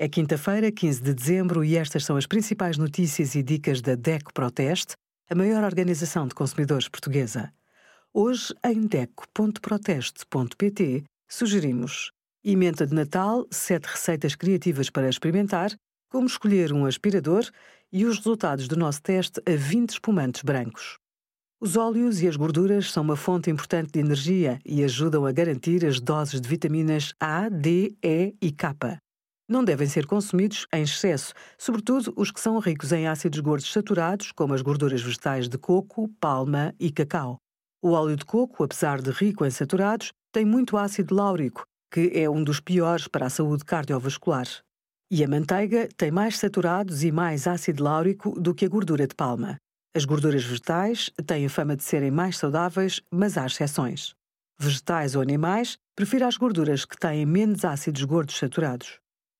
É quinta-feira, 15 de dezembro, e estas são as principais notícias e dicas da DECO Proteste, a maior organização de consumidores portuguesa. Hoje, em DECO.proteste.pt, sugerimos emenda de Natal, sete receitas criativas para experimentar, como escolher um aspirador e os resultados do nosso teste a 20 espumantes brancos. Os óleos e as gorduras são uma fonte importante de energia e ajudam a garantir as doses de vitaminas A, D, E e K. Não devem ser consumidos em excesso, sobretudo os que são ricos em ácidos gordos saturados, como as gorduras vegetais de coco, palma e cacau. O óleo de coco, apesar de rico em saturados, tem muito ácido láurico, que é um dos piores para a saúde cardiovascular. E a manteiga tem mais saturados e mais ácido láurico do que a gordura de palma. As gorduras vegetais têm a fama de serem mais saudáveis, mas há exceções. Vegetais ou animais, prefiro as gorduras que têm menos ácidos gordos saturados.